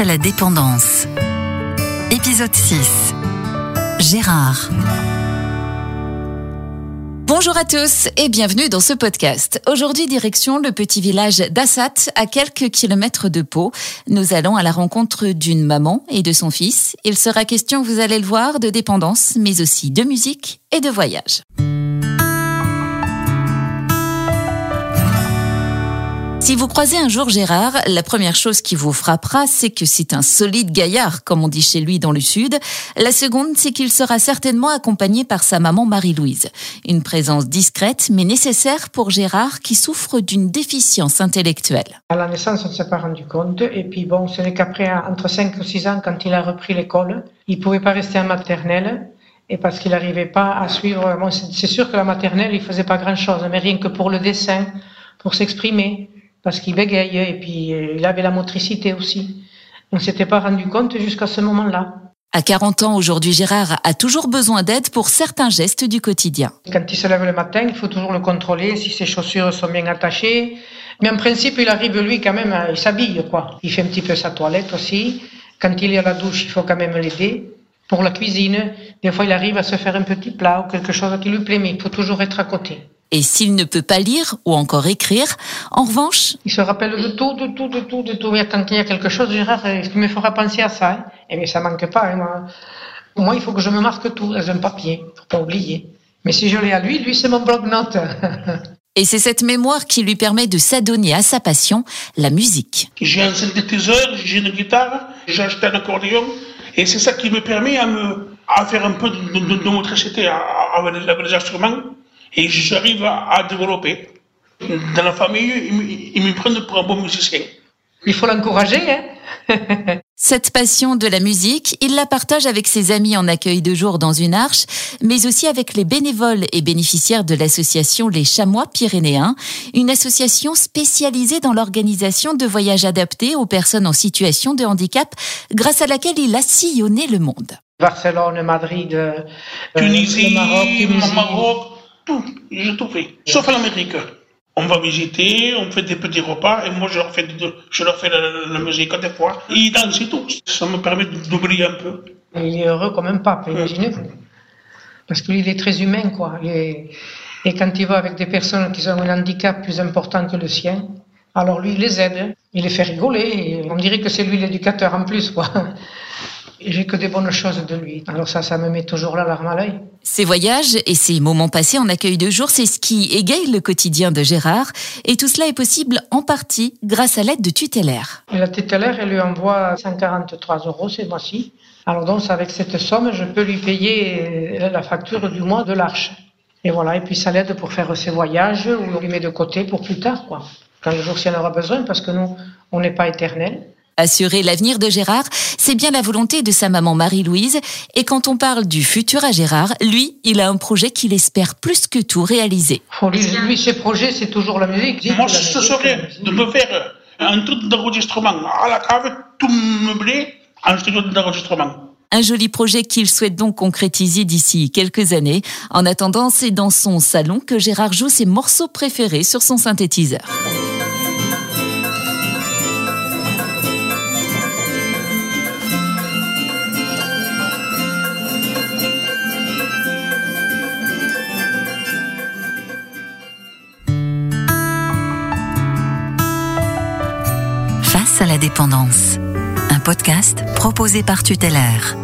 À la dépendance. Épisode 6. Gérard. Bonjour à tous et bienvenue dans ce podcast. Aujourd'hui, direction le petit village d'Assat, à quelques kilomètres de Pau. Nous allons à la rencontre d'une maman et de son fils. Il sera question, vous allez le voir, de dépendance, mais aussi de musique et de voyage. Si vous croisez un jour Gérard, la première chose qui vous frappera, c'est que c'est un solide gaillard, comme on dit chez lui dans le sud. La seconde, c'est qu'il sera certainement accompagné par sa maman Marie-Louise. Une présence discrète, mais nécessaire pour Gérard qui souffre d'une déficience intellectuelle. À la naissance, on ne s'est pas rendu compte. Et puis bon, ce n'est qu'après, entre 5 ou 6 ans, quand il a repris l'école, il ne pouvait pas rester en maternelle. Et parce qu'il n'arrivait pas à suivre, c'est sûr que la maternelle, il faisait pas grand chose, mais rien que pour le dessin, pour s'exprimer parce qu'il bégaye et puis euh, il avait la motricité aussi. On ne s'était pas rendu compte jusqu'à ce moment-là. À 40 ans aujourd'hui, Gérard a toujours besoin d'aide pour certains gestes du quotidien. Quand il se lève le matin, il faut toujours le contrôler si ses chaussures sont bien attachées. Mais en principe, il arrive lui quand même, il s'habille quoi. Il fait un petit peu sa toilette aussi. Quand il est à la douche, il faut quand même l'aider. Pour la cuisine, des fois, il arrive à se faire un petit plat ou quelque chose qui lui plaît, mais il faut toujours être à côté. Et s'il ne peut pas lire ou encore écrire, en revanche... Il se rappelle de tout, de tout, de tout, de tout. Et quand il y a quelque chose, Gérard, il me fera penser à ça. Hein. Et bien, ça manque pas. Hein, moi. moi. il faut que je me marque tout dans un papier, pour pas oublier. Mais si je l'ai à lui, lui, c'est mon bloc-notes. Et c'est cette mémoire qui lui permet de s'adonner à sa passion, la musique. J'ai un synthétiseur, j'ai une guitare, j'ai acheté un accordéon, et c'est ça qui me permet à me à faire un peu de, de, de motricité avec les instruments et j'arrive à, développer. Dans la famille, ils me prennent pour un bon musicien. Il faut l'encourager, hein Cette passion de la musique, il la partage avec ses amis en accueil de jour dans une arche, mais aussi avec les bénévoles et bénéficiaires de l'association Les Chamois Pyrénéens, une association spécialisée dans l'organisation de voyages adaptés aux personnes en situation de handicap, grâce à laquelle il a sillonné le monde. Barcelone, Madrid, euh, Tunisie, Maroc, Tunisie. Maroc, tout, j'ai tout fait, sauf l'Amérique. On va visiter, on fait des petits repas et moi je leur fais, je leur fais la, musique des fois. Ils dansent et tout. Ça me permet d'oublier un peu. Il est heureux comme un pape, imaginez-vous. Parce qu'il est très humain, quoi. Et, et quand il va avec des personnes qui ont un handicap plus important que le sien, alors lui, il les aide, il les fait rigoler. on dirait que c'est lui l'éducateur en plus, quoi j'ai que des bonnes choses de lui. Alors ça, ça me met toujours la larme à l'œil. Ces voyages et ces moments passés en accueil de jour, c'est ce qui égaye le quotidien de Gérard. Et tout cela est possible en partie grâce à l'aide de Tutélaire. la Tutélaire, elle lui envoie 143 euros ces mois-ci. Alors donc, avec cette somme, je peux lui payer la facture du mois de l'Arche. Et voilà, et puis ça l'aide pour faire ses voyages, ou lui met de côté pour plus tard, quoi. Quand le jour s'il en aura besoin, parce que nous, on n'est pas éternel. Assurer l'avenir de Gérard, c'est bien la volonté de sa maman Marie-Louise. Et quand on parle du futur à Gérard, lui, il a un projet qu'il espère plus que tout réaliser. lui, ses projets, c'est toujours la musique. Moi, ce serait de me faire un truc d'enregistrement à la cave, tout meublé, un studio d'enregistrement. Un joli projet qu'il souhaite donc concrétiser d'ici quelques années. En attendant, c'est dans son salon que Gérard joue ses morceaux préférés sur son synthétiseur. À la dépendance. Un podcast proposé par Tutélaire.